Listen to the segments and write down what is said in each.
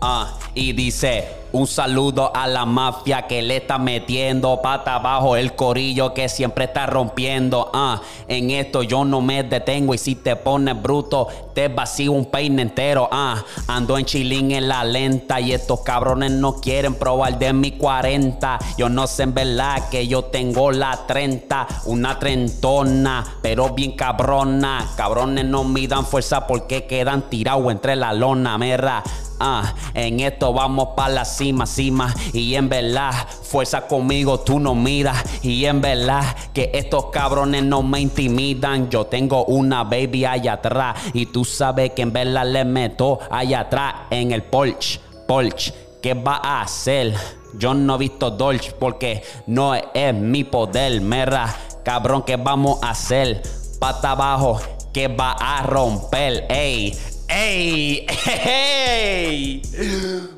Ah, y dice. Un saludo a la mafia que le está metiendo pata abajo el corillo que siempre está rompiendo. Ah, en esto yo no me detengo y si te pones bruto te vacío un peine entero. Ah, ando en chilín en la lenta y estos cabrones no quieren probar de mi 40. Yo no sé en verdad que yo tengo la 30, una trentona, pero bien cabrona. Cabrones no me dan fuerza porque quedan tirados entre la lona, merra. Ah, en esto vamos para la cima, cima. Y en verdad, fuerza conmigo, tú no miras. Y en verdad, que estos cabrones no me intimidan. Yo tengo una baby allá atrás. Y tú sabes que en verdad le meto allá atrás en el Porsche. Porsche, ¿qué va a hacer? Yo no he visto Dolce porque no es mi poder, merra. Cabrón, ¿qué vamos a hacer? Pata abajo, que va a romper, ey. ¡Ey! ¡Ey!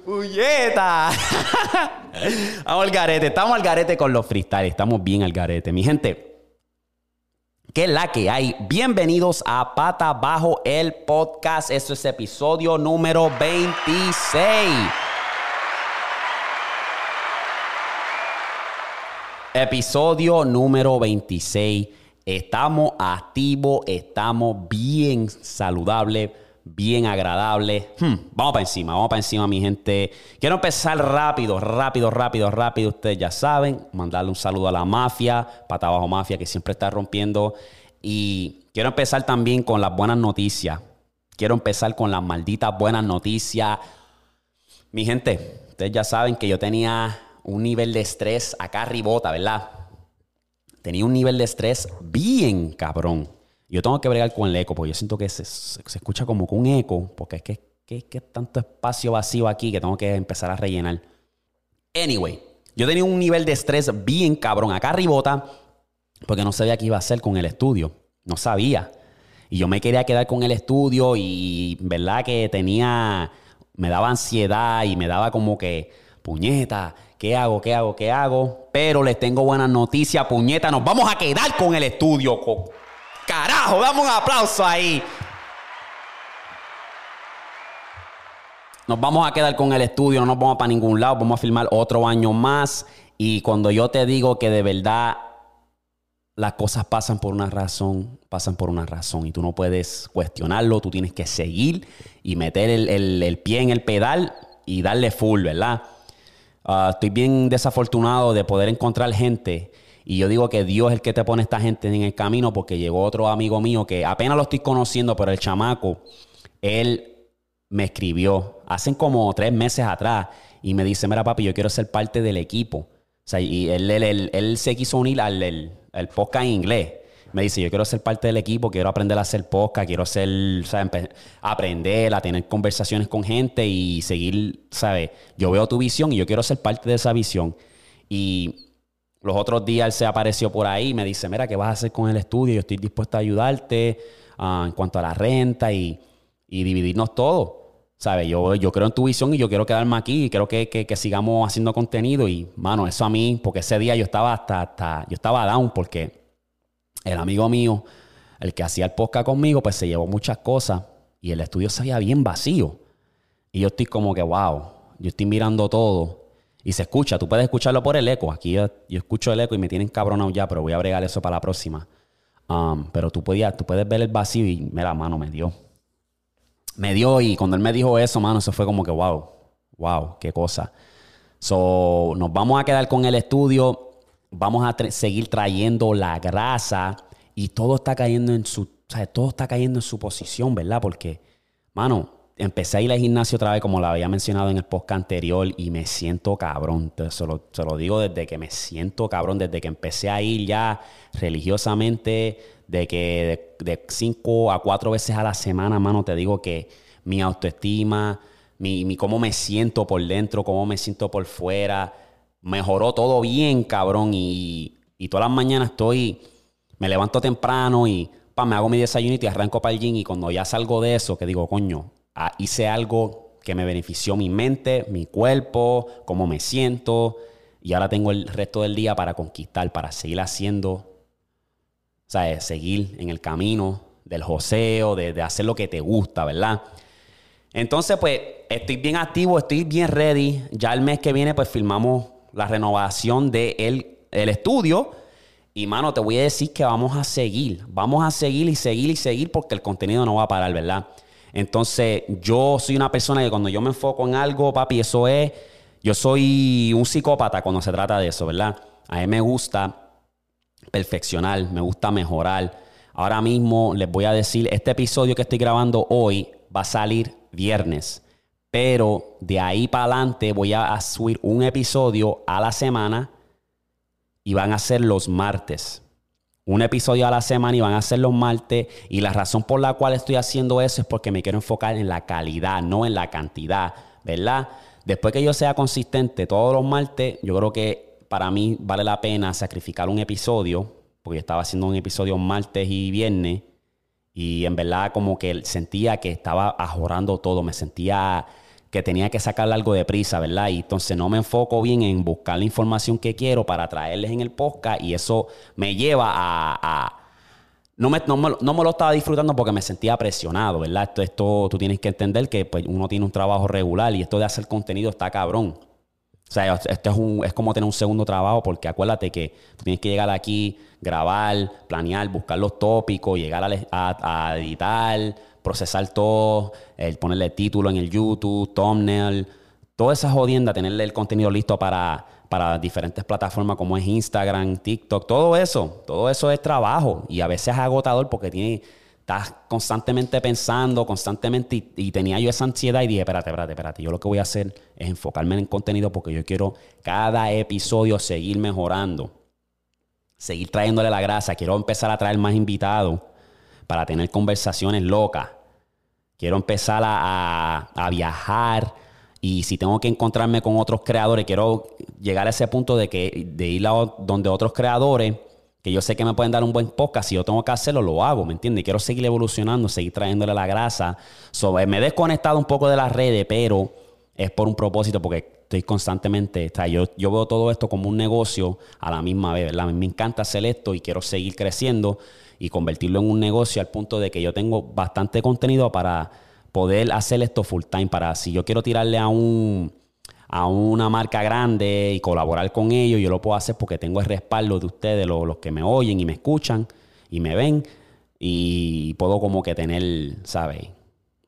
¡Puñeta! Vamos al garete. Estamos al garete con los freestyle. Estamos bien al garete. Mi gente, ¿qué la que hay? Bienvenidos a Pata Bajo el Podcast. Esto es episodio número 26. Episodio número 26. Estamos activos, estamos bien saludables bien agradable. Hmm, vamos para encima, vamos para encima, mi gente. Quiero empezar rápido, rápido, rápido, rápido. Ustedes ya saben, mandarle un saludo a la mafia, pata abajo mafia, que siempre está rompiendo. Y quiero empezar también con las buenas noticias. Quiero empezar con las malditas buenas noticias. Mi gente, ustedes ya saben que yo tenía un nivel de estrés acá arribota, ¿verdad? Tenía un nivel de estrés bien cabrón. Yo tengo que bregar con el eco, porque yo siento que se, escucha como con un eco, porque es que, que, que tanto espacio vacío aquí que tengo que empezar a rellenar. Anyway, yo tenía un nivel de estrés bien cabrón acá arribota, porque no sabía qué iba a hacer con el estudio. No sabía. Y yo me quería quedar con el estudio y verdad que tenía, me daba ansiedad y me daba como que, puñeta, ¿qué hago? ¿Qué hago? ¿Qué hago? Pero les tengo buenas noticias, puñeta, nos vamos a quedar con el estudio. Carajo, damos un aplauso ahí. Nos vamos a quedar con el estudio, no nos vamos para ningún lado, vamos a filmar otro año más. Y cuando yo te digo que de verdad las cosas pasan por una razón, pasan por una razón. Y tú no puedes cuestionarlo, tú tienes que seguir y meter el, pie en el pedal y darle full, ¿verdad? Ah, estoy bien desafortunado de poder encontrar gente y yo digo que Dios es el que te pone esta gente en el camino porque llegó otro amigo mío que apenas lo estoy conociendo, pero el chamaco, él me escribió hace como tres meses atrás y me dice, mira papi, yo quiero ser parte del equipo. O sea, y él, él, se quiso unir al el, podcast en inglés. Me dice, yo quiero ser parte del equipo, quiero aprender a hacer podcast, quiero ser, aprender a tener conversaciones con gente y seguir, ¿sabes? Yo veo tu visión y yo quiero ser parte de esa visión. Y los otros días él se apareció por ahí y me dice, mira, ¿qué vas a hacer con el estudio? Yo estoy dispuesto a ayudarte ah, en cuanto a la renta y, dividirnos todo. ¿Sabes? Yo, yo creo en tu visión y yo quiero quedarme aquí y quiero que, sigamos haciendo contenido. Y, mano, eso a mí, porque ese día yo estaba hasta, hasta, yo estaba down porque el amigo mío, el que hacía el podcast conmigo, pues se llevó muchas cosas y el estudio se veía bien vacío. Y yo estoy como que, wow, yo estoy mirando todo y se escucha, tú puedes escucharlo por el eco. Aquí yo, escucho el eco y me tienen cabronado ya, pero voy a bregar eso para la próxima. Um, pero tú, podías, tú puedes ver el vacío y mira, mano, me dio. Me dio y cuando él me dijo eso, mano, eso fue como que wow, wow, qué cosa. So, nos vamos a quedar con el estudio, vamos a seguir trayendo la grasa y todo está cayendo en su, todo está cayendo en su posición, ¿verdad? Porque, mano, empecé a ir al gimnasio otra vez, como lo había mencionado en el podcast anterior, y me siento cabrón. Se lo, se lo digo desde que me siento cabrón, desde que empecé a ir ya religiosamente, de que de, cinco a cuatro veces a la semana, mano, te digo que mi autoestima, mi, mi cómo me siento por dentro, cómo me siento por fuera, mejoró todo bien, cabrón. Y, y todas las mañanas estoy, me levanto temprano y pa, me hago mi desayunito y arranco para el gym. Y cuando ya salgo de eso, que digo, coño, ah, hice algo que me benefició mi mente, mi cuerpo, cómo me siento. Y ahora tengo el resto del día para conquistar, para seguir haciendo sea, Seguir en el camino del joseo, de, de, hacer lo que te gusta, ¿verdad? Entonces, pues, estoy bien activo, estoy bien ready. Ya el mes que viene, pues, filmamos la renovación del de el estudio. Y, mano, te voy a decir que vamos a seguir. Vamos a seguir y seguir y seguir porque el contenido no va a parar, ¿verdad? Entonces, yo soy una persona que cuando yo me enfoco en algo, papi, eso es... Yo soy un psicópata cuando se trata de eso, ¿verdad? A mí me gusta perfeccionar, me gusta mejorar. Ahora mismo les voy a decir, este episodio que estoy grabando hoy va a salir viernes, pero de ahí para adelante voy a subir un episodio a la semana y van a ser los martes. Un episodio a la semana y van a ser los martes. Y la razón por la cual estoy haciendo eso es porque me quiero enfocar en la calidad, no en la cantidad, ¿verdad? Después que yo sea consistente todos los martes, yo creo que para mí vale la pena sacrificar un episodio, porque estaba haciendo un episodio martes y viernes, y en verdad como que sentía que estaba ajorando todo, me sentía que tenía que sacarle algo de prisa, ¿verdad? Y entonces no me enfoco bien en buscar la información que quiero para traerles en el podcast y eso me lleva a... no, me, no, me, lo estaba disfrutando porque me sentía presionado, ¿verdad? Esto, esto tú tienes que entender que pues, uno tiene un trabajo regular y esto de hacer contenido está cabrón. O sea, esto es, un, es como tener un segundo trabajo porque acuérdate que tú tienes que llegar aquí, grabar, planear, buscar los tópicos, llegar a, editar, procesar todo, el ponerle título en el YouTube, thumbnail, toda esa jodienda, tenerle el contenido listo para, para diferentes plataformas como es Instagram, TikTok, todo eso, todo eso es trabajo y a veces es agotador porque tiene estás constantemente pensando, constantemente, y, tenía yo esa ansiedad y dije, espérate, espérate, espérate, yo lo que voy a hacer es enfocarme en el contenido porque yo quiero cada episodio seguir mejorando, seguir trayéndole la grasa, quiero empezar a traer más invitados para tener conversaciones locas, quiero empezar a, viajar. Y si tengo que encontrarme con otros creadores, quiero llegar a ese punto de que de ir donde otros creadores que yo sé que me pueden dar un buen podcast, si yo tengo que hacerlo, lo hago, ¿me entiendes? Quiero seguir evolucionando, seguir trayéndole la grasa. Eh, me he desconectado un poco de las redes, pero es por un propósito, porque estoy constantemente, o sea, yo, yo veo todo esto como un negocio a la misma vez, ¿verdad? Me encanta hacer esto y quiero seguir creciendo y convertirlo en un negocio al punto de que yo tengo bastante contenido para poder hacer esto full time, para si yo quiero tirarle a un a una marca grande y colaborar con ellos, yo lo puedo hacer porque tengo el respaldo de ustedes, los, que me oyen y me escuchan y me ven. Y puedo como que tener, ¿sabes?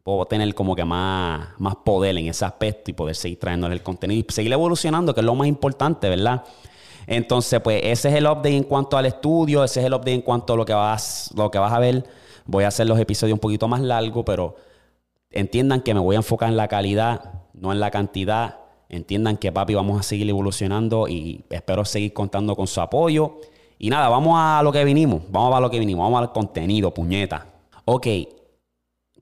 Puedo tener como que más, más poder en ese aspecto y poder seguir trayéndole el contenido y seguir evolucionando, que es lo más importante, ¿verdad? Entonces, pues ese es el update en cuanto al estudio, ese es el update en cuanto a lo que vas, lo que vas a ver. Voy a hacer los episodios un poquito más largos, pero entiendan que me voy a enfocar en la calidad, no en la cantidad entiendan que papi vamos a seguir evolucionando y espero seguir contando con su apoyo. Y nada, vamos a lo que vinimos, vamos a lo que vinimos, vamos al contenido, puñeta. Ok,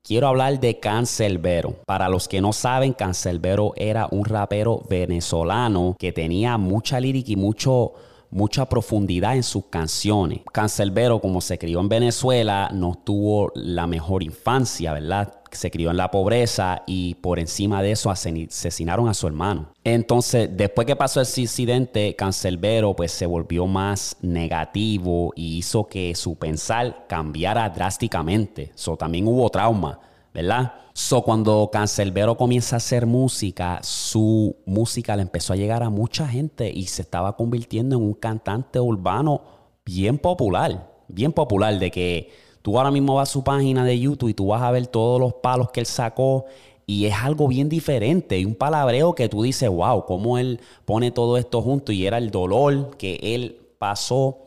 quiero hablar de Cancelbero. Para los que no saben, Cancelbero era un rapero venezolano que tenía mucha lírica y mucho mucha profundidad en sus canciones. Cancelbero, como se crió en Venezuela, no tuvo la mejor infancia, ¿verdad? Se crió en la pobreza y por encima de eso asesinaron a su hermano. Entonces, después que pasó ese incidente, Cancelbero pues se volvió más negativo y hizo que su pensar cambiara drásticamente. Eso también hubo trauma, ¿verdad? So, cuando Cancelbero comienza a hacer música, su música le empezó a llegar a mucha gente y se estaba convirtiendo en un cantante urbano bien popular, bien popular, de que tú ahora mismo vas a su página de YouTube y tú vas a ver todos los palos que él sacó y es algo bien diferente, y un palabreo que tú dices, wow, cómo él pone todo esto junto y era el dolor que él pasó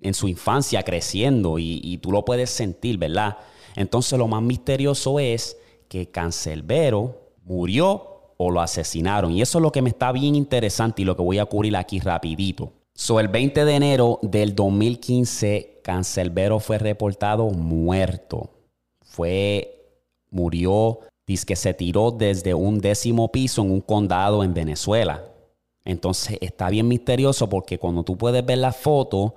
en su infancia creciendo y, y tú lo puedes sentir, ¿verdad? Entonces lo más misterioso es que Cancelbero murió o lo asesinaron. Y eso es lo que me está bien interesante y lo que voy a cubrir aquí rapidito. So, el 20 de enero del 2015, Cancelbero fue reportado muerto. Fue, murió, dice que se tiró desde un décimo piso en un condado en Venezuela. Entonces está bien misterioso porque cuando tú puedes ver la foto,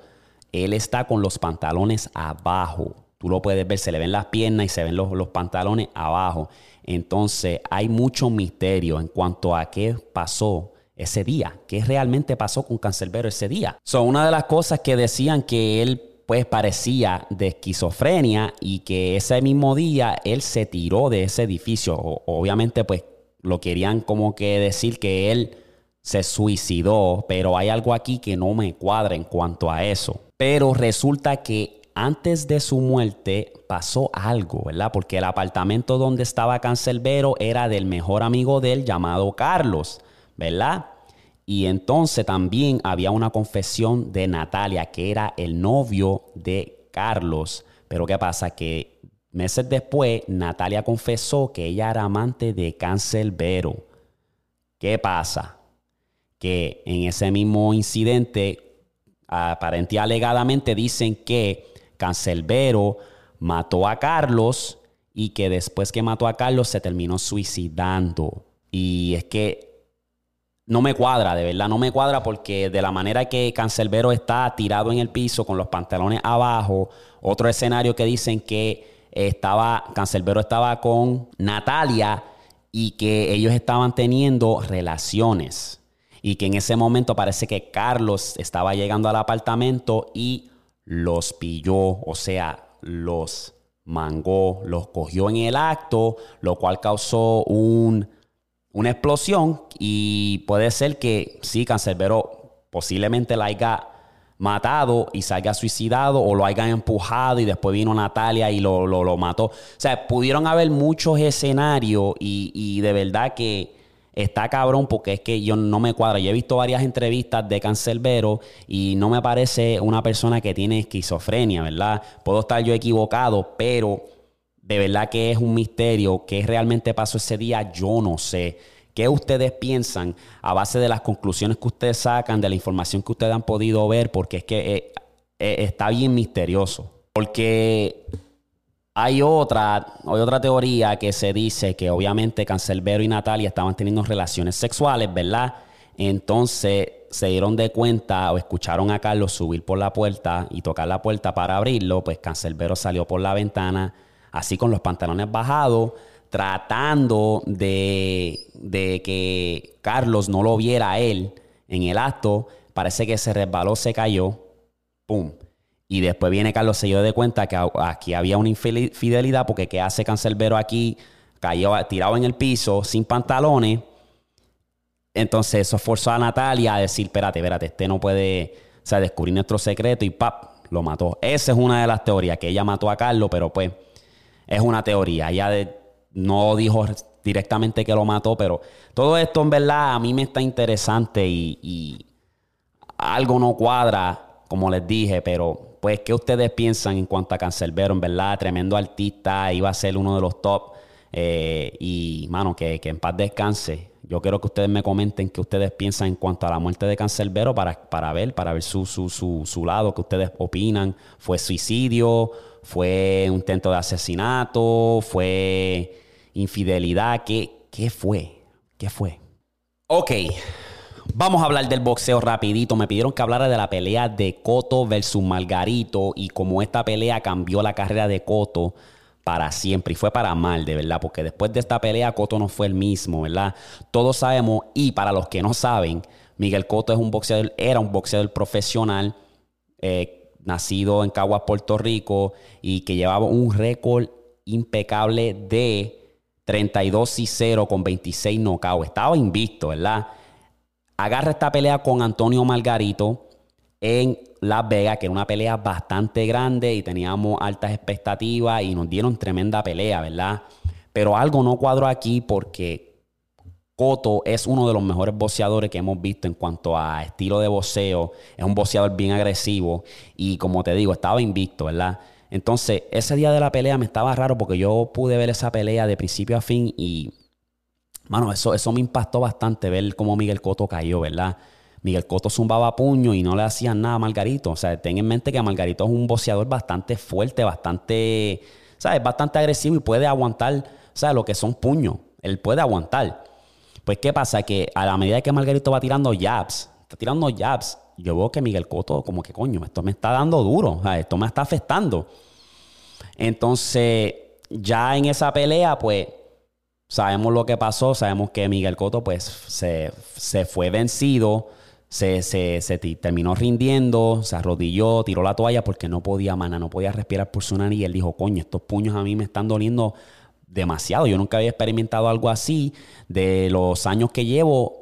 él está con los pantalones abajo. Tú lo puedes ver, se le ven las piernas y se ven los, los pantalones abajo. Entonces hay mucho misterio en cuanto a qué pasó ese día, qué realmente pasó con Cancelbero ese día. Son una de las cosas que decían que él pues parecía de esquizofrenia y que ese mismo día él se tiró de ese edificio. obviamente pues lo querían como que decir que él se suicidó, pero hay algo aquí que no me cuadra en cuanto a eso. Pero resulta que antes de su muerte pasó algo, ¿verdad? Porque el apartamento donde estaba Cancelbero era del mejor amigo de él llamado Carlos, ¿verdad? Y entonces también había una confesión de Natalia, que era el novio de Carlos. Pero ¿qué pasa? Que meses después Natalia confesó que ella era amante de Cancelbero. ¿Qué pasa? Que en ese mismo incidente, aparentemente alegadamente dicen que Cancelbero mató a Carlos y que después que mató a Carlos se terminó suicidando. Y es que no me cuadra, de verdad, no me cuadra porque de la manera que Cancelbero está tirado en el piso con los pantalones abajo, otro escenario que dicen que estaba, Cancelbero estaba con Natalia y que ellos estaban teniendo relaciones. Y que en ese momento parece que Carlos estaba llegando al apartamento y los pilló, o sea, los mangó, los cogió en el acto, lo cual causó un, una explosión y puede ser que sí, Cancerbero posiblemente la haya matado y se haya suicidado o lo hayan empujado y después vino Natalia y lo, lo, mató. O sea, pudieron haber muchos escenarios y, y de verdad que está cabrón porque es que yo no me cuadro. Yo he visto varias entrevistas de Cancelbero y no me parece una persona que tiene esquizofrenia, ¿verdad? Puedo estar yo equivocado, pero de verdad que es un misterio. ¿Qué realmente pasó ese día? Yo no sé. ¿Qué ustedes piensan a base de las conclusiones que ustedes sacan, de la información que ustedes han podido ver? Porque es que eh, eh, está bien misterioso. Porque hay otra, hay otra teoría que se dice que obviamente Cancelbero y Natalia estaban teniendo relaciones sexuales, ¿verdad? Entonces se dieron de cuenta o escucharon a Carlos subir por la puerta y tocar la puerta para abrirlo, pues Cancelbero salió por la ventana así con los pantalones bajados, tratando de, de que Carlos no lo viera a él en el acto. Parece que se resbaló, se cayó, ¡pum! Y después viene Carlos se dio de cuenta que aquí había una infidelidad porque ¿qué hace Cancelbero aquí? Cayó tirado en el piso, sin pantalones. Entonces eso forzó a Natalia a decir, espérate, espérate, este no puede, o descubrir nuestro secreto y ¡pap! lo mató. Esa es una de las teorías, que ella mató a Carlos, pero pues es una teoría. Ella no dijo directamente que lo mató, pero todo esto en verdad a mí me está interesante y, algo no cuadra, como les dije, pero pues, ¿qué ustedes piensan en cuanto a Cancelbero? En verdad, tremendo artista, iba a ser uno de los top. Eh, y, mano, que, en paz descanse. Yo quiero que ustedes me comenten qué ustedes piensan en cuanto a la muerte de Cancelbero para, para ver, para ver su, su, su, su lado, qué ustedes opinan. ¿Fue suicidio? ¿Fue un intento de asesinato? ¿Fue infidelidad? ¿Qué, qué fue? ¿Qué fue? Ok. Vamos a hablar del boxeo rapidito. Me pidieron que hablara de la pelea de Coto versus Margarito y cómo esta pelea cambió la carrera de Coto para siempre y fue para mal, de verdad, porque después de esta pelea Coto no fue el mismo, ¿verdad? Todos sabemos y para los que no saben, Miguel Coto es un boxeador, era un boxeador profesional, eh, nacido en Caguas, Puerto Rico y que llevaba un récord impecable de 32 y 0 con 26 knockouts. Estaba invicto, ¿verdad? agarra esta pelea con Antonio Margarito en Las Vegas, que era una pelea bastante grande y teníamos altas expectativas y nos dieron tremenda pelea, ¿verdad? Pero algo no cuadro aquí porque Cotto es uno de los mejores boxeadores que hemos visto en cuanto a estilo de boxeo. Es un boxeador bien agresivo y como te digo, estaba invicto, ¿verdad? Entonces, ese día de la pelea me estaba raro porque yo pude ver esa pelea de principio a fin y, mano, eso, eso me impactó bastante ver cómo Miguel Cotto cayó, ¿verdad? Miguel Cotto zumbaba puño y no le hacían nada a Margarito. O sea, ten en mente que Margarito es un boxeador bastante fuerte, bastante, ¿sabes? Bastante agresivo y puede aguantar, sea, lo que son puños. Él puede aguantar. Pues, ¿qué pasa? Que a la medida que Margarito va tirando jabs, está tirando jabs, yo veo que Miguel Cotto, como que coño, esto me está dando duro, esto me está afectando. Entonces, ya en esa pelea, pues, sabemos lo que pasó, sabemos que Miguel Cotto, pues, se, se fue vencido se, se, terminó rindiendo, se arrodilló, tiró la toalla porque no podía, mana, no podía respirar por su nariz. Y él dijo, coño, estos puños a mí me están doliendo demasiado. Yo nunca había experimentado algo así de los años que llevo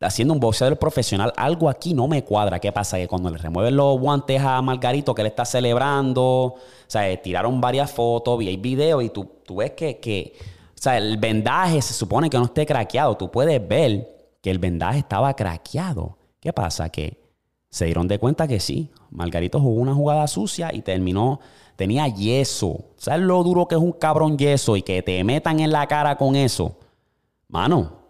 haciendo un boxeador profesional. Algo aquí no me cuadra. ¿Qué pasa? Que cuando le remueven los guantes a Margarito, que él está celebrando, o sea, eh, tiraron varias fotos, vi videos y tú, tú ves que, que, o sea, el vendaje se supone que no esté craqueado. Tú puedes ver que el vendaje estaba craqueado. ¿Qué pasa? Que se dieron de cuenta que sí, Margarito jugó una jugada sucia y terminó, tenía yeso. ¿Sabes lo duro que es un cabrón yeso y que te metan en la cara con eso? Mano.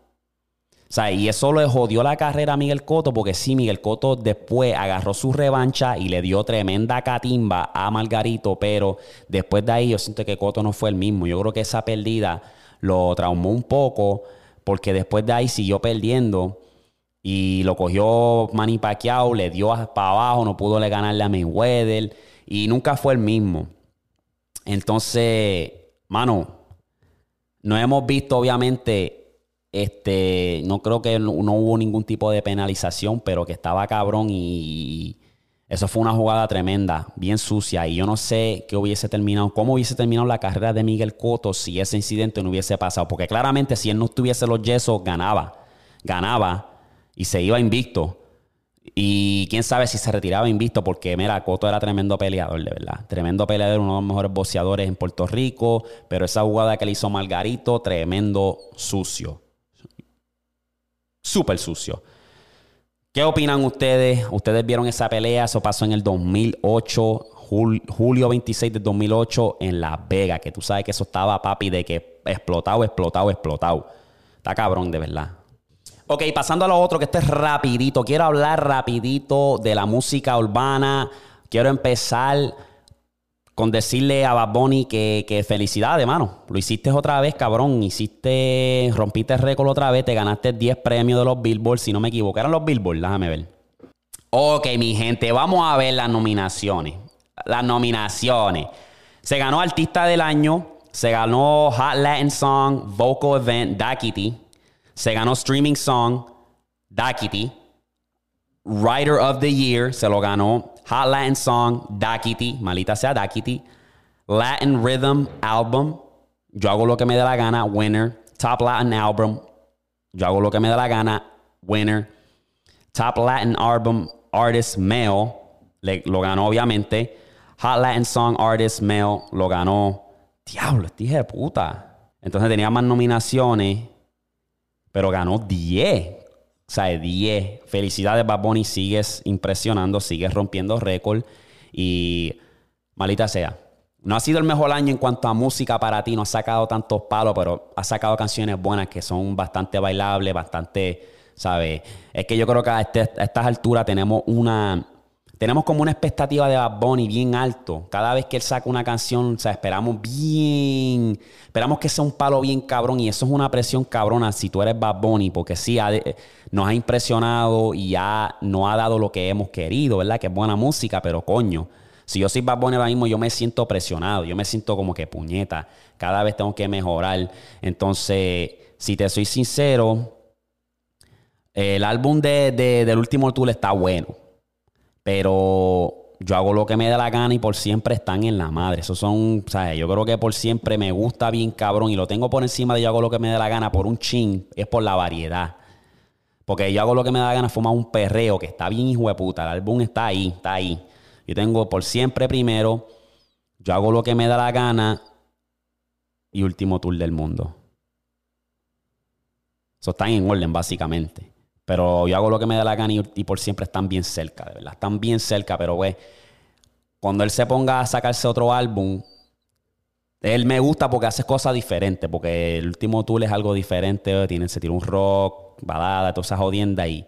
O sea, y eso le jodió la carrera a Miguel Coto porque sí, Miguel Coto después agarró su revancha y le dio tremenda catimba a Margarito, pero después de ahí yo siento que Coto no fue el mismo. Yo creo que esa pérdida lo traumó un poco porque después de ahí siguió perdiendo y lo cogió Manny Pacquiao, le dio para abajo, no pudo le ganarle a Mayweather y nunca fue el mismo. Entonces, mano, no hemos visto obviamente, este, no creo que no, hubo ningún tipo de penalización, pero que estaba cabrón y, eso fue una jugada tremenda, bien sucia. Y yo no sé qué hubiese terminado, cómo hubiese terminado la carrera de Miguel Cotto si ese incidente no hubiese pasado. Porque claramente si él no tuviese los yesos, ganaba. Ganaba y se iba invicto. Y quién sabe si se retiraba invicto, porque mira, Coto era tremendo peleador, de verdad. Tremendo peleador, uno de los mejores boxeadores en Puerto Rico. Pero esa jugada que le hizo Margarito, tremendo sucio. Súper sucio. ¿Qué opinan ustedes? ¿Ustedes vieron esa pelea? Eso pasó en el 2008, julio 26 de 2008, en La Vega. Que tú sabes que eso estaba, papi, de que explotado, explotado, explotado. Está cabrón, de verdad. Ok, pasando a lo otro, que este es rapidito. Quiero hablar rapidito de la música urbana. Quiero empezar con decirle a Bad Bunny que, que felicidades, mano. Lo hiciste otra vez, cabrón. Hiciste, rompiste el récord otra vez. Te ganaste 10 premios de los Billboard, si no me equivoco. Eran los Billboard, déjame ver. Ok, mi gente, vamos a ver las nominaciones. Las nominaciones. Se ganó Artista del Año. Se ganó Hot Latin Song, Vocal Event, Dakiti. Se ganó Streaming Song, Dakiti. Writer of the Year, se lo ganó. Hot Latin Song, Dakiti. Malita sea Dakiti. Latin Rhythm Album. Yo hago lo que me dé la gana. Winner. Top Latin Album. Yo hago lo que me dé la gana. Winner. Top Latin Album Artist Male. lo ganó obviamente. Hot Latin Song Artist Male. Lo ganó. Diablo, este de puta. Entonces tenía más nominaciones pero ganó 10. O sea, 10. Felicidades, Bad Bunny. Sigues impresionando, sigues rompiendo récord. Y malita sea. No ha sido el mejor año en cuanto a música para ti. No has sacado tantos palos, pero has sacado canciones buenas que son bastante bailables, bastante, ¿sabes? Es que yo creo que a, este, a estas alturas tenemos una tenemos como una expectativa de Bad Bunny bien alto. Cada vez que él saca una canción, o sea, esperamos bien, esperamos que sea un palo bien cabrón y eso es una presión cabrona si tú eres Bad Bunny, porque sí, nos ha impresionado y ya no ha dado lo que hemos querido, ¿verdad? Que es buena música, pero coño, si yo soy Bad Bunny ahora mismo, yo me siento presionado, yo me siento como que puñeta, cada vez tengo que mejorar. Entonces, si te soy sincero, el álbum de, del último tour está bueno pero yo hago lo que me da la gana y por siempre están en la madre. Eso son, sea, yo creo que por siempre me gusta bien cabrón y lo tengo por encima de yo hago lo que me da la gana por un chin, es por la variedad. Porque yo hago lo que me da la gana, fumar un perreo que está bien hijo de puta. El álbum está ahí, está ahí. Yo tengo por siempre primero, yo hago lo que me da la gana y último tour del mundo. Eso está en orden, básicamente. Pero yo hago lo que me da la gana y, por siempre están bien cerca, de verdad. Están bien cerca, pero güey. cuando él se ponga a sacarse otro álbum, él me gusta porque hace cosas diferentes, porque el último tour es algo diferente, tiene, se tira un rock, balada, toda esa jodienda y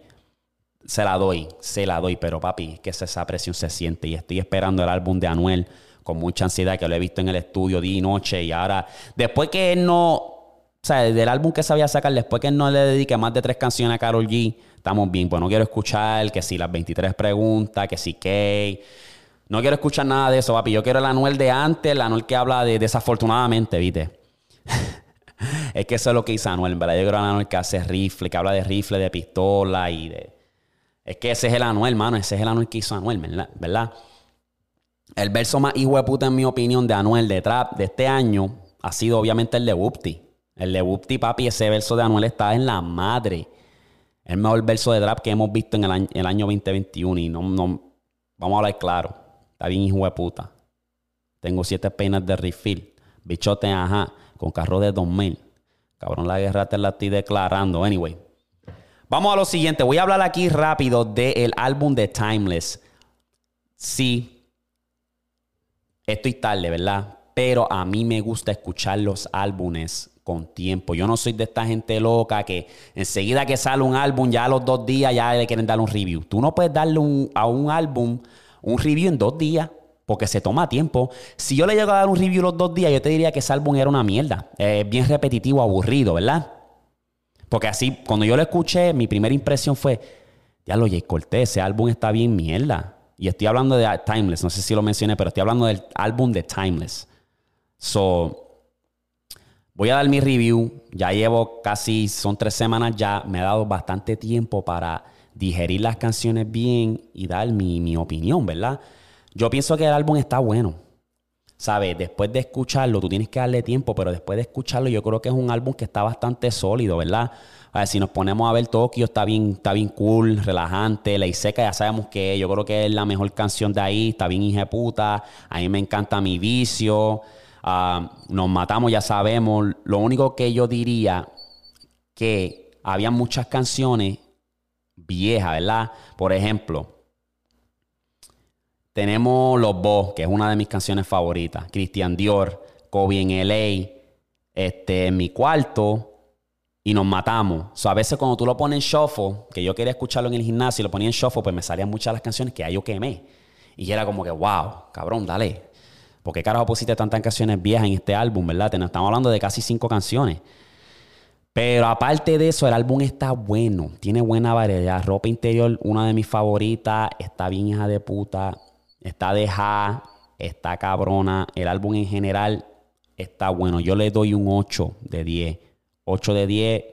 se la doy, se la doy, pero papi, que esa presión se siente y estoy esperando el álbum de Anuel con mucha ansiedad que lo he visto en el estudio día y noche y ahora, después que él no, o sea, del álbum que sabía sacar, después que no le dedique más de tres canciones a Carol G, estamos bien, pues no quiero escuchar que si las 23 preguntas, que si Kay, no quiero escuchar nada de eso, papi, yo quiero el Anuel de antes, el Anuel que habla de desafortunadamente, viste. es que eso es lo que hizo Anuel, ¿verdad? Yo creo el Anuel que hace rifle, que habla de rifle, de pistola y de... Es que ese es el Anuel, hermano, ese es el Anuel que hizo Anuel, ¿verdad? El verso más hijo de puta, en mi opinión, de Anuel de Trap de este año ha sido obviamente el de Wupti. El de Wupti, papi, ese verso de Anuel está en la madre. El mejor verso de Trap que hemos visto en el año, 2021. Y no, no, vamos a hablar claro. Está bien hijo de puta. Tengo siete penas de refill. Bichote, ajá. Con carro de 2000. Cabrón, la guerra te la estoy declarando. Anyway. Vamos a lo siguiente. Voy a hablar aquí rápido del álbum de Timeless. Sí, estoy tarde, ¿verdad? Pero a mí me gusta escuchar los álbumes con tiempo. Yo no soy de esta gente loca que enseguida que sale un álbum, ya los dos días ya le quieren dar un review. Tú no puedes darle a un álbum un review en dos días porque se toma tiempo. Si yo le llego a dar un review los dos días, yo te diría que ese álbum era una mierda. bien repetitivo, aburrido, ¿verdad? Porque así, cuando yo lo escuché, mi primera impresión fue, ya lo Jay ese álbum está bien mierda. Y estoy hablando de Timeless, no sé si lo mencioné, pero estoy hablando del álbum de Timeless. So, voy a dar mi review. Ya llevo casi, son tres semanas ya. Me ha dado bastante tiempo para digerir las canciones bien y dar mi, mi opinión, ¿verdad? Yo pienso que el álbum está bueno. ¿Sabes? Después de escucharlo, tú tienes que darle tiempo, pero después de escucharlo, yo creo que es un álbum que está bastante sólido, ¿verdad? A ver, si nos ponemos a ver Tokio, está bien, está bien cool, relajante. La Iseca ya sabemos que yo creo que es la mejor canción de ahí, está bien puta. A mí me encanta mi vicio. Ah, nos matamos, ya sabemos. Lo único que yo diría que había muchas canciones viejas, ¿verdad? Por ejemplo, tenemos Los Boss, que es una de mis canciones favoritas. Christian Dior, Kobe en LA. Este, en mi cuarto, y nos matamos. O a veces cuando tú lo pones en shuffle, que yo quería escucharlo en el gimnasio y lo ponía en shuffle, pues me salían muchas las canciones que ya yo quemé. Y era como que, wow, cabrón, dale. Porque carajo pusiste tantas canciones viejas en este álbum, verdad? Estamos hablando de casi cinco canciones. Pero aparte de eso, el álbum está bueno. Tiene buena variedad. Ropa interior, una de mis favoritas. Está bien hija de puta. Está deja. Está cabrona. El álbum en general está bueno. Yo le doy un 8 de 10 8 de 10.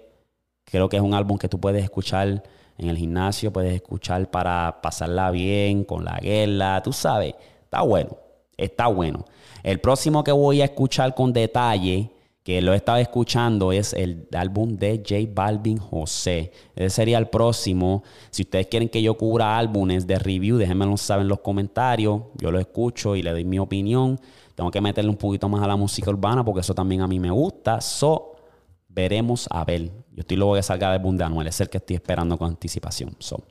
Creo que es un álbum que tú puedes escuchar en el gimnasio, puedes escuchar para pasarla bien, con la guerra, tú sabes. Está bueno, está bueno. El próximo que voy a escuchar con detalle, que lo he estado escuchando, es el álbum de J Balvin José. Ese sería el próximo. Si ustedes quieren que yo cubra álbumes de review, déjenmelo saber en los comentarios. Yo lo escucho y le doy mi opinión. Tengo que meterle un poquito más a la música urbana porque eso también a mí me gusta. So, veremos a ver. Yo estoy luego que salga del boom de Anuel. Es el que estoy esperando con anticipación. So,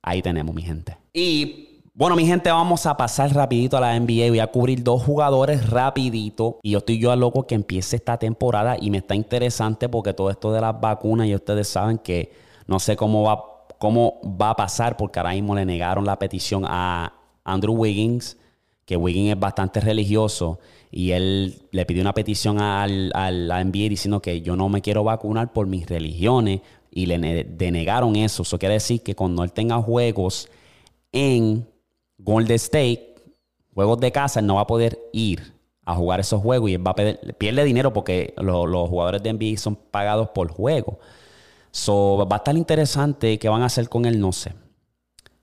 ahí tenemos, mi gente. Y bueno, mi gente, vamos a pasar rapidito a la NBA. Voy a cubrir dos jugadores rapidito. Y yo estoy yo a loco que empiece esta temporada. Y me está interesante porque todo esto de las vacunas, y ustedes saben que no sé cómo va, cómo va a pasar porque ahora mismo le negaron la petición a Andrew Wiggins, que Wiggins es bastante religioso y él le pidió una petición al, al, a NBA diciendo que yo no me quiero vacunar por mis religiones y le denegaron eso. Eso quiere decir que cuando él tenga juegos en Golden State, juegos de casa, él no va a poder ir a jugar esos juegos y él va a perder, pierde dinero porque los jugadores de NBA son pagados por juego. So, va a estar interesante qué van a hacer con él, no sé.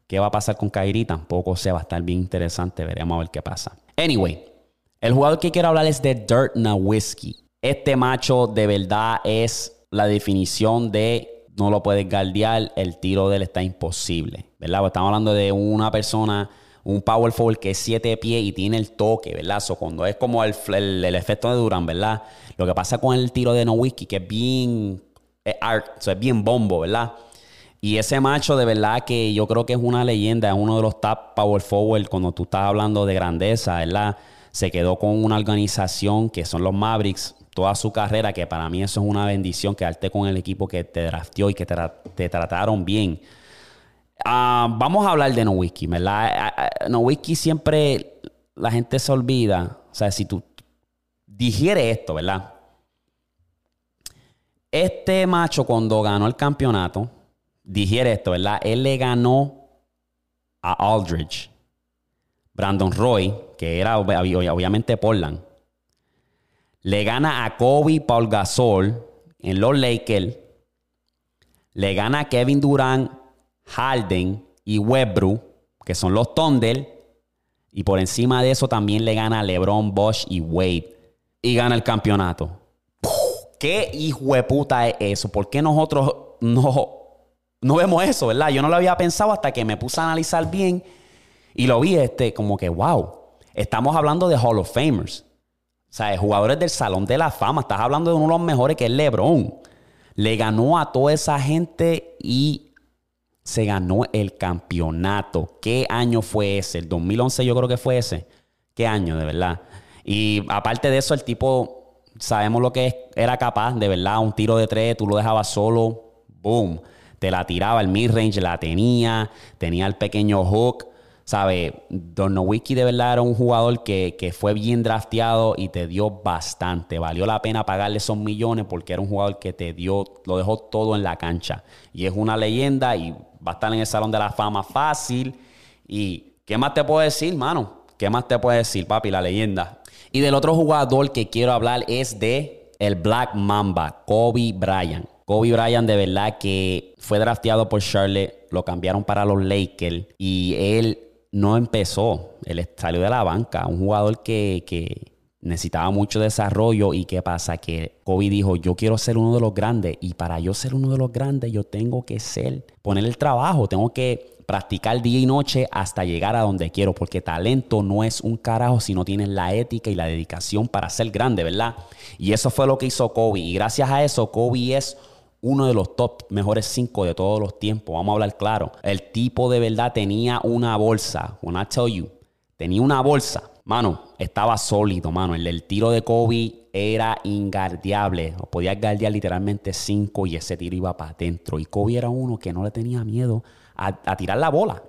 ¿Qué va a pasar con Kyrie? Tampoco sé, va a estar bien interesante, veremos a ver qué pasa. Anyway, el jugador que quiero hablar es de Dirt Nowitzki. Este macho de verdad es la definición de no lo puedes guardiar, el tiro de él está imposible, ¿verdad? Estamos hablando de una persona, un power forward que es siete pies y tiene el toque, ¿verdad? So, cuando es como el, el, efecto de Durán, ¿verdad? Lo que pasa con el tiro de Nowitzki, que es bien es art, es bien bombo, ¿verdad? Y ese macho, de verdad que yo creo que es una leyenda, es uno de los top power forward cuando tú estás hablando de grandeza, ¿verdad? Se quedó con una organización que son los Mavericks toda su carrera, que para mí eso es una bendición, quedarte con el equipo que te drafteó y que te, trataron bien. Ah, vamos a hablar de Nowitzki, ¿verdad? Ah, ah, Nowitzki siempre la gente se olvida, o sea, si tú digiere esto, ¿verdad? Este macho cuando ganó el campeonato, digiere esto, ¿verdad? Él le ganó a Aldridge, Brandon Roy, que era obviamente Portland. Le gana a Kobe Paul Gasol en los Lakers. Le gana a Kevin Durant, Harden y Westbrook, que son los Thunder. Y por encima de eso también le gana LeBron, Bosch y Wade. Y gana el campeonato. ¿Qué hijo de puta es eso? ¿Por qué nosotros no no vemos eso, ¿verdad? Yo no lo había pensado hasta que me puse a analizar bien y lo vi este, como que, wow, estamos hablando de Hall of Famers. O sea, jugadores del Salón de la Fama. Estás hablando de uno de los mejores que es LeBron. Le ganó a toda esa gente y se ganó el campeonato. ¿Qué año fue ese? El 2011 yo creo que fue ese. ¿Qué año, de verdad? Y aparte de eso, el tipo, sabemos lo que era capaz, de verdad. Un tiro de tres, tú lo dejabas solo, boom te la tiraba, el mid-range la tenía, tenía el pequeño hook. ¿Sabe? Nowitzki de verdad era un jugador que, que, fue bien drafteado y te dio bastante. Valió la pena pagarle esos millones porque era un jugador que te dio, lo dejó todo en la cancha. Y es una leyenda y va a estar en el Salón de la Fama fácil. ¿Y qué más te puedo decir, mano? ¿Qué más te puedo decir, papi? La leyenda. Y del otro jugador que quiero hablar es de el Black Mamba, Kobe Bryant. Kobe Bryant de verdad que fue drafteado por Charlotte, lo cambiaron para los Lakers y él no empezó, él salió de la banca, un jugador que, que necesitaba mucho desarrollo y qué pasa que Kobe dijo yo quiero ser uno de los grandes y para yo ser uno de los grandes yo tengo que ser poner el trabajo tengo que practicar día y noche hasta llegar a donde quiero, porque talento no es un carajo si no tienes la ética y la dedicación para ser grande, ¿verdad? Y eso fue lo que hizo Kobe. Y gracias a eso, Kobe es uno de los top mejores cinco de todos los tiempos. Vamos a hablar claro. El tipo de verdad tenía una bolsa. When I tell you, tenía una bolsa. Mano, estaba sólido, mano. El, tiro de Kobe era ingardeable. Podía guardiar literalmente cinco y ese tiro iba para adentro. Y Kobe era uno que no le tenía miedo a, tirar la bola.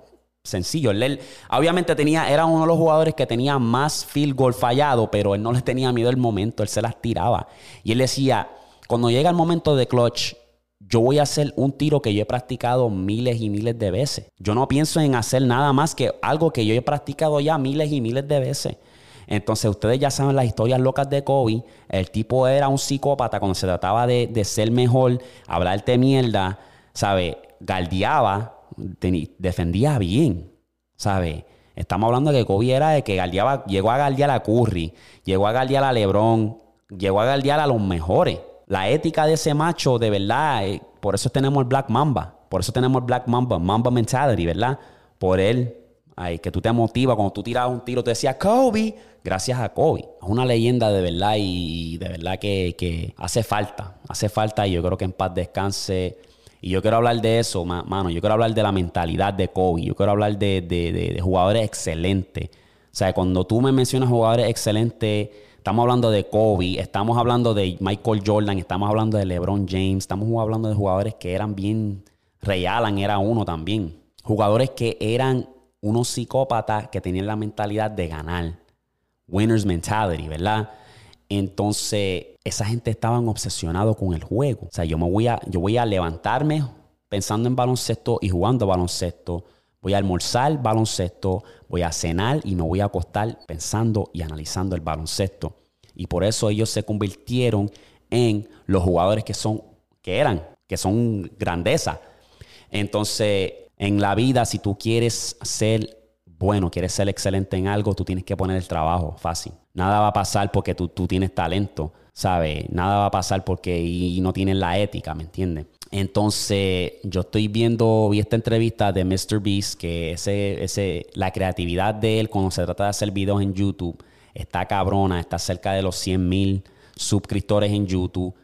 Sencillo. Él, obviamente tenía, era uno de los jugadores que tenía más field goal fallado, pero él no le tenía miedo el momento, él se las tiraba. Y él decía, cuando llega el momento de clutch, yo voy a hacer un tiro que yo he practicado miles y miles de veces. Yo no pienso en hacer nada más que algo que yo he practicado ya miles y miles de veces. Entonces, ustedes ya saben las historias locas de Kobe. El tipo era un psicópata cuando se trataba de, de ser mejor, hablarte mierda, ¿sabe? Galdeaba, defendía bien, ¿sabes? Estamos hablando de que Kobe era de que llegó a galdear a Curry, llegó a galdear a LeBron, llegó a galdear a los mejores. La ética de ese macho, de verdad, eh, por eso tenemos el Black Mamba, por eso tenemos el Black Mamba, Mamba Mentality, ¿verdad? Por él, ay, que tú te motivas cuando tú tirabas un tiro, te decía Kobe, gracias a Kobe. Es una leyenda de verdad y, de verdad que, que hace falta, hace falta y yo creo que en paz descanse y yo quiero hablar de eso, mano. Yo quiero hablar de la mentalidad de Kobe. Yo quiero hablar de, jugadores excelentes. O sea, cuando tú me mencionas jugadores excelentes, estamos hablando de Kobe, estamos hablando de Michael Jordan, estamos hablando de LeBron James, estamos hablando de jugadores que eran bien. Ray Allen era uno también. Jugadores que eran unos psicópatas que tenían la mentalidad de ganar. Winner's mentality, ¿verdad? Entonces, esa gente estaban obsesionados con el juego. O sea, yo me voy a, yo voy a levantarme pensando en baloncesto y jugando baloncesto. Voy a almorzar baloncesto, voy a cenar y me voy a acostar pensando y analizando el baloncesto. Y por eso ellos se convirtieron en los jugadores que son, que eran, que son grandeza. Entonces, en la vida, si tú quieres ser bueno, quieres ser excelente en algo, tú tienes que poner el trabajo fácil. Nada va a pasar porque tú, tienes talento, ¿sabes? Nada va a pasar porque y no tienes la ética, ¿me entiendes? Entonces, yo estoy viendo, vi esta entrevista de Mr. Beast, que ese, ese, la creatividad de él cuando se trata de hacer videos en YouTube está cabrona, está cerca de los 100 mil suscriptores en YouTube.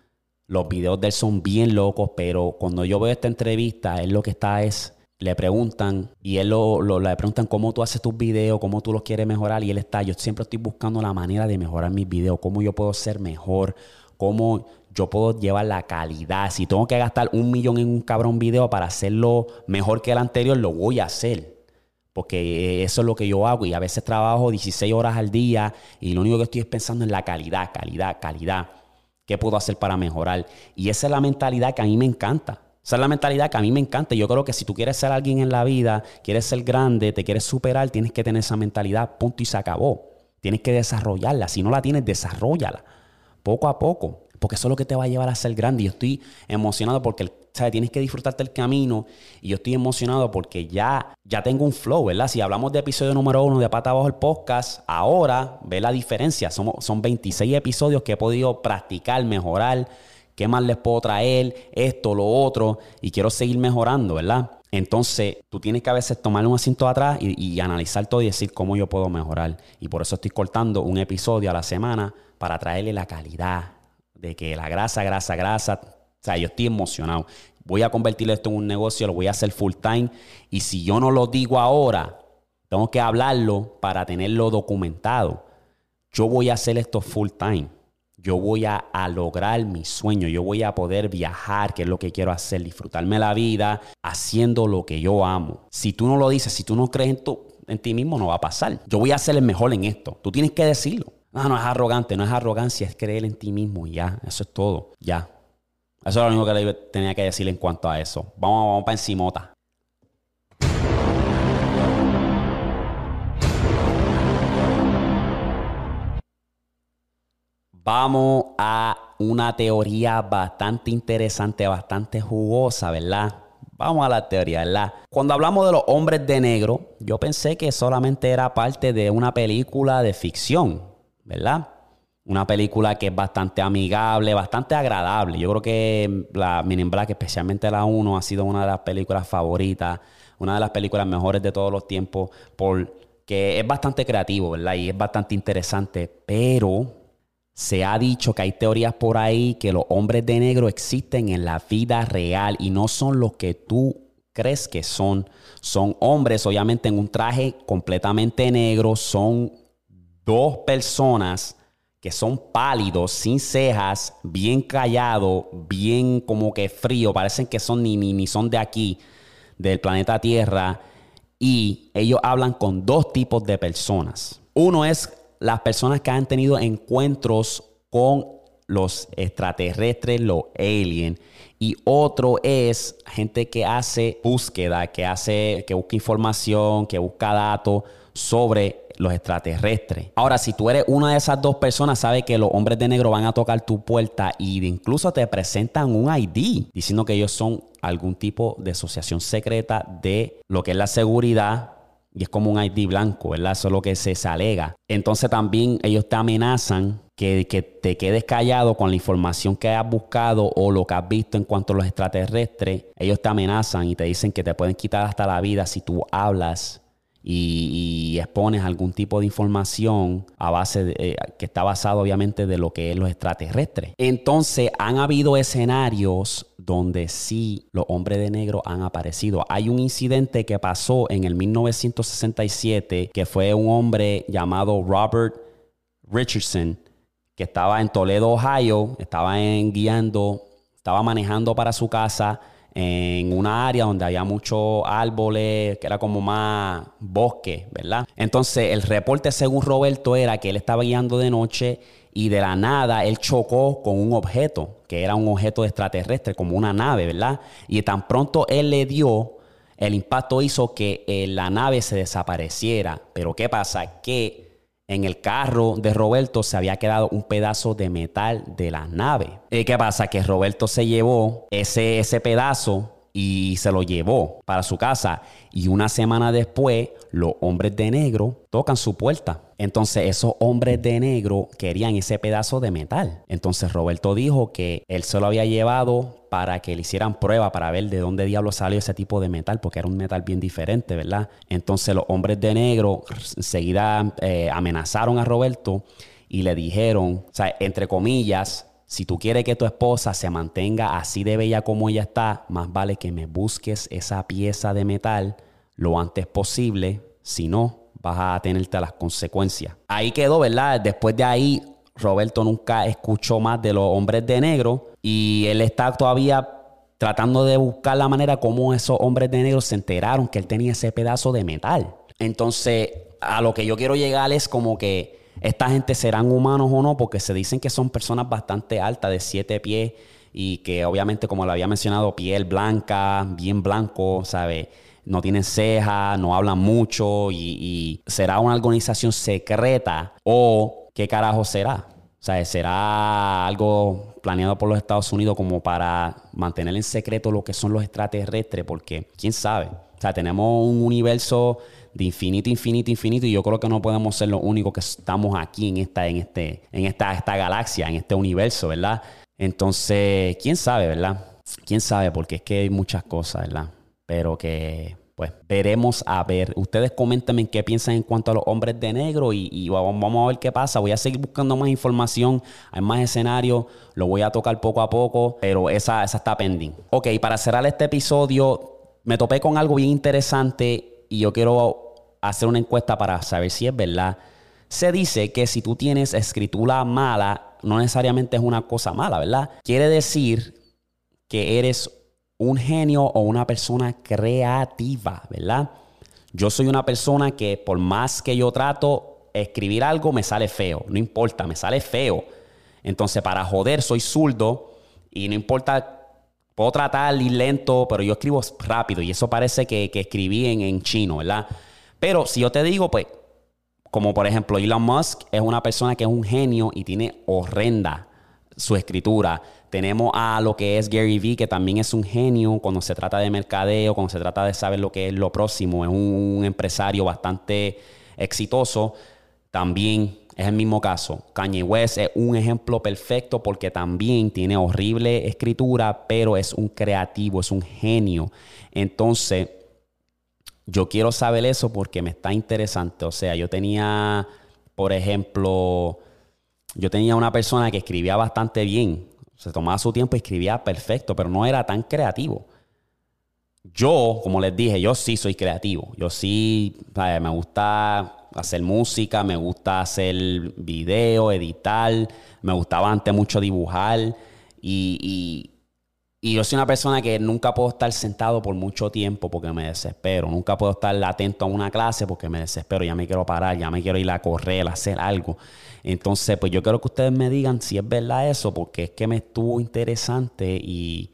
Los videos de él son bien locos, pero cuando yo veo esta entrevista, él lo que está es, le preguntan, y él lo, le preguntan cómo tú haces tus videos, cómo tú los quieres mejorar, y él está, yo siempre estoy buscando la manera de mejorar mis videos, cómo yo puedo ser mejor, cómo yo puedo llevar la calidad. Si tengo que gastar un millón en un cabrón video para hacerlo mejor que el anterior, lo voy a hacer. Porque eso es lo que yo hago y a veces trabajo 16 horas al día y lo único que estoy es pensando en la calidad, calidad, calidad. ¿Qué puedo hacer para mejorar? Y esa es la mentalidad que a mí me encanta. Esa es la mentalidad que a mí me encanta. Yo creo que si tú quieres ser alguien en la vida, quieres ser grande, te quieres superar, tienes que tener esa mentalidad, punto y se acabó. Tienes que desarrollarla. Si no la tienes, desarrollala. Poco a poco. Porque eso es lo que te va a llevar a ser grande. Y yo estoy emocionado porque ¿sabes? tienes que disfrutarte el camino. Y yo estoy emocionado porque ya, ya tengo un flow, ¿verdad? Si hablamos de episodio número uno de Pata Abajo el podcast, ahora ve la diferencia. Somos, son 26 episodios que he podido practicar, mejorar. ¿Qué más les puedo traer? Esto, lo otro. Y quiero seguir mejorando, ¿verdad? Entonces, tú tienes que a veces tomar un asiento atrás y, y, analizar todo y decir cómo yo puedo mejorar. Y por eso estoy cortando un episodio a la semana para traerle la calidad, de que la grasa, grasa, grasa. O sea, yo estoy emocionado. Voy a convertir esto en un negocio, lo voy a hacer full time. Y si yo no lo digo ahora, tengo que hablarlo para tenerlo documentado. Yo voy a hacer esto full time. Yo voy a, lograr mi sueño. Yo voy a poder viajar, que es lo que quiero hacer, disfrutarme la vida haciendo lo que yo amo. Si tú no lo dices, si tú no crees en, en ti mismo, no va a pasar. Yo voy a ser el mejor en esto. Tú tienes que decirlo. No, no es arrogante, no es arrogancia, es creer en ti mismo y ya, eso es todo, ya. Eso es lo único que le tenía que decir en cuanto a eso. Vamos, vamos para encimota. Vamos a una teoría bastante interesante, bastante jugosa, ¿verdad? Vamos a la teoría, ¿verdad? Cuando hablamos de los hombres de negro, yo pensé que solamente era parte de una película de ficción, ¿verdad? Una película que es bastante amigable, bastante agradable. Yo creo que la Men in Black, especialmente la 1, ha sido una de las películas favoritas, una de las películas mejores de todos los tiempos, porque es bastante creativo, ¿verdad? Y es bastante interesante, pero se ha dicho que hay teorías por ahí que los hombres de negro existen en la vida real y no son los que tú crees que son. Son hombres, obviamente, en un traje completamente negro, son dos personas que son pálidos, sin cejas, bien callados, bien como que frío, parecen que son ni, ni, son de aquí, del planeta Tierra, y ellos hablan con dos tipos de personas. Uno es las personas que han tenido encuentros con los extraterrestres, los aliens, y otro es gente que hace búsqueda, que hace, que busca información, que busca datos sobre los extraterrestres. Ahora, si tú eres una de esas dos personas, sabes que los hombres de negro van a tocar tu puerta y incluso te presentan un ID diciendo que ellos son algún tipo de asociación secreta de lo que es la seguridad. Y es como un ID blanco, ¿verdad? Eso es lo que se, se alega. Entonces también ellos te amenazan que, que, te quedes callado con la información que has buscado o lo que has visto en cuanto a los extraterrestres. Ellos te amenazan y te dicen que te pueden quitar hasta la vida si tú hablas y, expones algún tipo de información a base de, eh, que está basado obviamente de lo que es los extraterrestres. Entonces han habido escenarios donde sí los hombres de negro han aparecido. Hay un incidente que pasó en el 1967 que fue un hombre llamado Robert Richardson que estaba en Toledo, Ohio, estaba en, guiando, estaba manejando para su casa en una área donde había muchos árboles, que era como más bosque, ¿verdad? Entonces el reporte según Roberto era que él estaba guiando de noche y de la nada él chocó con un objeto, que era un objeto extraterrestre, como una nave, ¿verdad? Y tan pronto él le dio, el impacto hizo que eh, la nave se desapareciera. Pero ¿qué pasa? Que en el carro de Roberto se había quedado un pedazo de metal de la nave. ¿Y qué pasa? Que Roberto se llevó ese, ese pedazo y se lo llevó para su casa. Y una semana después, los hombres de negro tocan su puerta. Entonces, esos hombres de negro querían ese pedazo de metal. Entonces, Roberto dijo que él se lo había llevado para que le hicieran prueba para ver de dónde diablo salió ese tipo de metal, porque era un metal bien diferente, ¿verdad? Entonces, los hombres de negro enseguida eh, amenazaron a Roberto y le dijeron, o sea, entre comillas, Si tú quieres que tu esposa se mantenga así de bella como ella está, más vale que me busques esa pieza de metal lo antes posible. Si no, vas a tenerte las consecuencias. Ahí quedó, ¿verdad? Después de ahí, Roberto nunca escuchó más de los hombres de negro y él está todavía tratando de buscar la manera como esos hombres de negro se enteraron que él tenía ese pedazo de metal. Entonces, a lo que yo quiero llegar es como que esta gente serán humanos o no, porque se dicen que son personas bastante altas, de siete pies, y que obviamente, como lo había mencionado, piel blanca, bien blanco, ¿sabe? No tienen cejas, no hablan mucho, y, y será una organización secreta o qué carajo será. O sea, será algo planeado por los Estados Unidos como para mantener en secreto lo que son los extraterrestres, porque quién sabe. O sea, tenemos un universo de infinito, infinito, infinito. Y yo creo que no podemos ser los únicos que estamos aquí en esta, en este, en esta, esta galaxia, en este universo, ¿verdad? Entonces, quién sabe, ¿verdad? Quién sabe, porque es que hay muchas cosas, ¿verdad? Pero que, pues, veremos a ver. Ustedes coméntenme qué piensan en cuanto a los hombres de negro y, vamos a ver qué pasa. Voy a seguir buscando más información, hay más escenarios, lo voy a tocar poco a poco, pero esa, esa está pending. Ok, para cerrar este episodio, me topé con algo bien interesante y yo quiero hacer una encuesta para saber si es verdad. Se dice que si tú tienes escritura mala, no necesariamente es una cosa mala, ¿verdad? Quiere decir que eres un genio o una persona creativa, ¿verdad? Yo soy una persona que por más que yo trato escribir algo, me sale feo. No importa, me sale feo. Entonces, para joder, soy zurdo y no importa, puedo tratar ir lento, pero yo escribo rápido y eso parece que, escribí en chino, ¿verdad? Pero si yo te digo, pues, como por ejemplo Elon Musk es una persona que es un genio y tiene horrenda su escritura. Tenemos a lo que es Gary Vee, que también es un genio cuando se trata de mercadeo, cuando se trata de saber lo que es lo próximo. Es un, empresario bastante exitoso. También es el mismo caso. Kanye West es un ejemplo perfecto porque también tiene horrible escritura, pero es un creativo, es un genio. Entonces, yo quiero saber eso porque me está interesante. O sea, yo tenía, por ejemplo, yo tenía una persona que escribía bastante bien. Se tomaba su tiempo y escribía perfecto, pero no era tan creativo. Yo, como les dije, yo sí soy creativo. Yo sí, me gusta hacer música, me gusta hacer video, editar, me gustaba antes mucho dibujar y y yo soy una persona que nunca puedo estar sentado por mucho tiempo porque me desespero. Nunca puedo estar atento a una clase porque me desespero. Ya me quiero parar, ya me quiero ir a correr, a hacer algo. Entonces, pues yo quiero que ustedes me digan si es verdad eso, porque es que me estuvo interesante y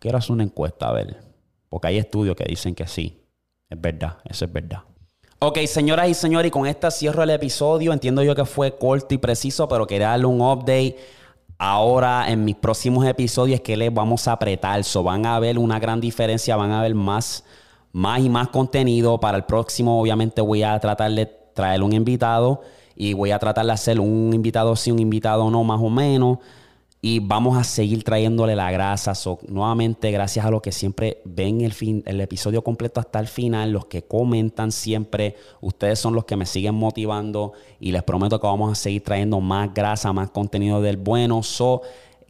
quiero hacer una encuesta a ver. Porque hay estudios que dicen que sí. Es verdad, eso es verdad. Ok, señoras y señores, y con esta cierro el episodio. Entiendo yo que fue corto y preciso, pero quería darle un update Ahora en mis próximos episodios que les vamos a apretar. So, van a ver una gran diferencia, van a ver más, más y más contenido. Para el próximo, obviamente, voy a tratar de traer un invitado y voy a tratar de hacer un invitado sí, un invitado no, más o menos y vamos a seguir trayéndole la grasa. nuevamente, gracias a los que siempre ven el, fin, el episodio completo hasta el final, los que comentan siempre, ustedes son los que me siguen motivando y les prometo que vamos a seguir trayendo más grasa, más contenido del bueno. So,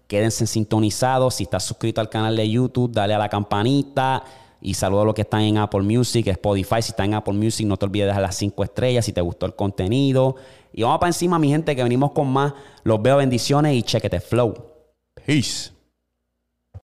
quédense sintonizados. Si estás suscrito al canal de YouTube, dale a la campanita. Y saludo a los que están en Apple Music, Spotify. Si están en Apple Music, no te olvides de dejar las 5 estrellas si te gustó el contenido. Y vamos para encima, mi gente, que venimos con más. Los veo bendiciones y chequete flow. Peace.